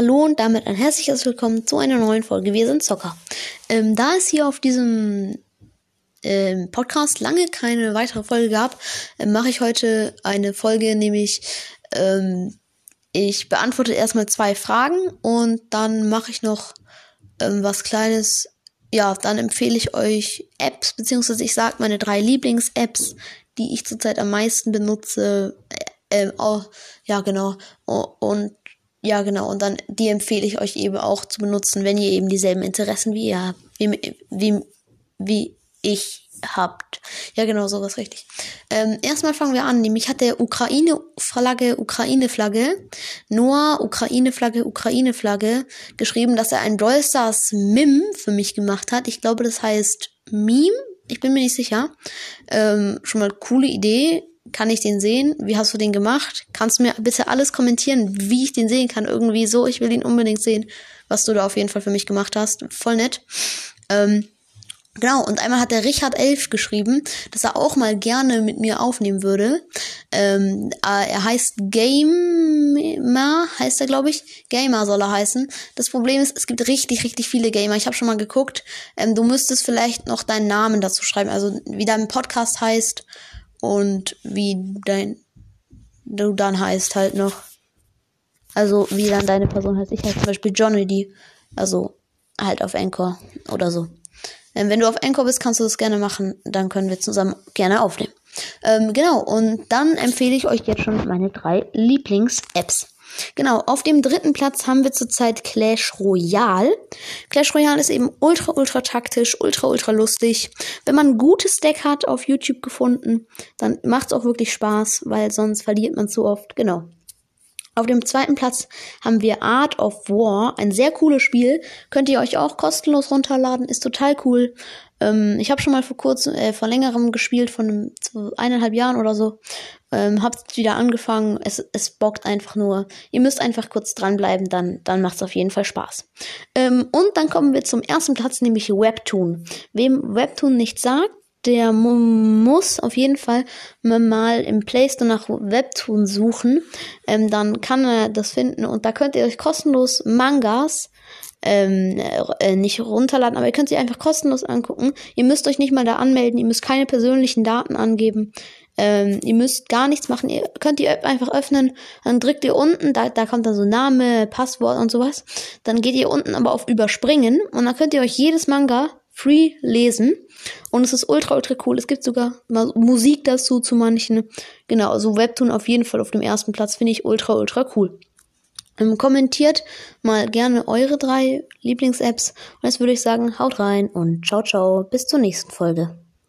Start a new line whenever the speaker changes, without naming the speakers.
Hallo und damit ein herzliches Willkommen zu einer neuen Folge Wir sind Zocker. Ähm, da es hier auf diesem ähm, Podcast lange keine weitere Folge gab, äh, mache ich heute eine Folge, nämlich ähm, ich beantworte erstmal zwei Fragen und dann mache ich noch ähm, was Kleines. Ja, dann empfehle ich euch Apps, beziehungsweise ich sage meine drei Lieblings-Apps, die ich zurzeit am meisten benutze. Äh, äh, oh, ja, genau. Und ja, genau. Und dann, die empfehle ich euch eben auch zu benutzen, wenn ihr eben dieselben Interessen wie ihr habt, wie, wie, wie ich habt. Ja, genau, sowas richtig. Ähm, erstmal fangen wir an. Nämlich hat der Ukraine-Flagge, Ukraine-Flagge, Noah, Ukraine-Flagge, Ukraine-Flagge geschrieben, dass er ein Brawl Stars Mim für mich gemacht hat. Ich glaube, das heißt Meme. Ich bin mir nicht sicher. Ähm, schon mal coole Idee. Kann ich den sehen? Wie hast du den gemacht? Kannst du mir bitte alles kommentieren, wie ich den sehen kann? Irgendwie so, ich will ihn unbedingt sehen, was du da auf jeden Fall für mich gemacht hast. Voll nett. Ähm, Genau, und einmal hat der Richard Elf geschrieben, dass er auch mal gerne mit mir aufnehmen würde. Ähm, äh, er heißt Gamer, heißt er, glaube ich. Gamer soll er heißen. Das Problem ist, es gibt richtig, richtig viele Gamer. Ich habe schon mal geguckt. Ähm, du müsstest vielleicht noch deinen Namen dazu schreiben, also wie dein Podcast heißt und wie dein du dann heißt halt noch. Also wie dann deine Person heißt. Ich heiße zum Beispiel Johnny D. Also halt auf Anchor oder so. Ähm, wenn du auf Anchor bist, kannst du das gerne machen. Dann können wir zusammen gerne aufnehmen. Ähm, genau, und dann empfehle ich euch jetzt schon meine drei Lieblings-Apps. Genau, auf dem dritten Platz haben wir zurzeit Clash Royale. Clash Royale ist eben ultra, ultra taktisch, ultra, ultra lustig. Wenn man ein gutes Deck hat auf YouTube gefunden, dann macht es auch wirklich Spaß, weil sonst verliert man zu oft. Genau. Auf dem zweiten Platz haben wir Art of War, ein sehr cooles Spiel. Könnt ihr euch auch kostenlos runterladen, ist total cool. Ähm, ich habe schon mal vor kurzem, äh, vor längerem gespielt, von einem, eineinhalb Jahren oder so. Ähm, hab's wieder angefangen. Es, es bockt einfach nur. Ihr müsst einfach kurz dranbleiben, dann, dann macht's auf jeden Fall Spaß. Ähm, und dann kommen wir zum ersten Platz, nämlich Webtoon. Wem Webtoon nicht sagt, der muss auf jeden Fall mal im Play Store nach Webtoon suchen. Ähm, dann kann er das finden und da könnt ihr euch kostenlos Mangas ähm, äh, nicht runterladen, aber ihr könnt sie einfach kostenlos angucken. Ihr müsst euch nicht mal da anmelden, ihr müsst keine persönlichen Daten angeben. Ähm, ihr müsst gar nichts machen. Ihr könnt die App einfach öffnen. Dann drückt ihr unten, da, da kommt dann so Name, Passwort und sowas. Dann geht ihr unten aber auf Überspringen und dann könnt ihr euch jedes Manga free lesen. Und es ist ultra, ultra cool. Es gibt sogar Musik dazu zu manchen. Genau, also Webtoon auf jeden Fall auf dem ersten Platz finde ich ultra, ultra cool. Ähm, kommentiert mal gerne eure drei Lieblings-Apps. Und jetzt würde ich sagen, haut rein und ciao, ciao. Bis zur nächsten Folge.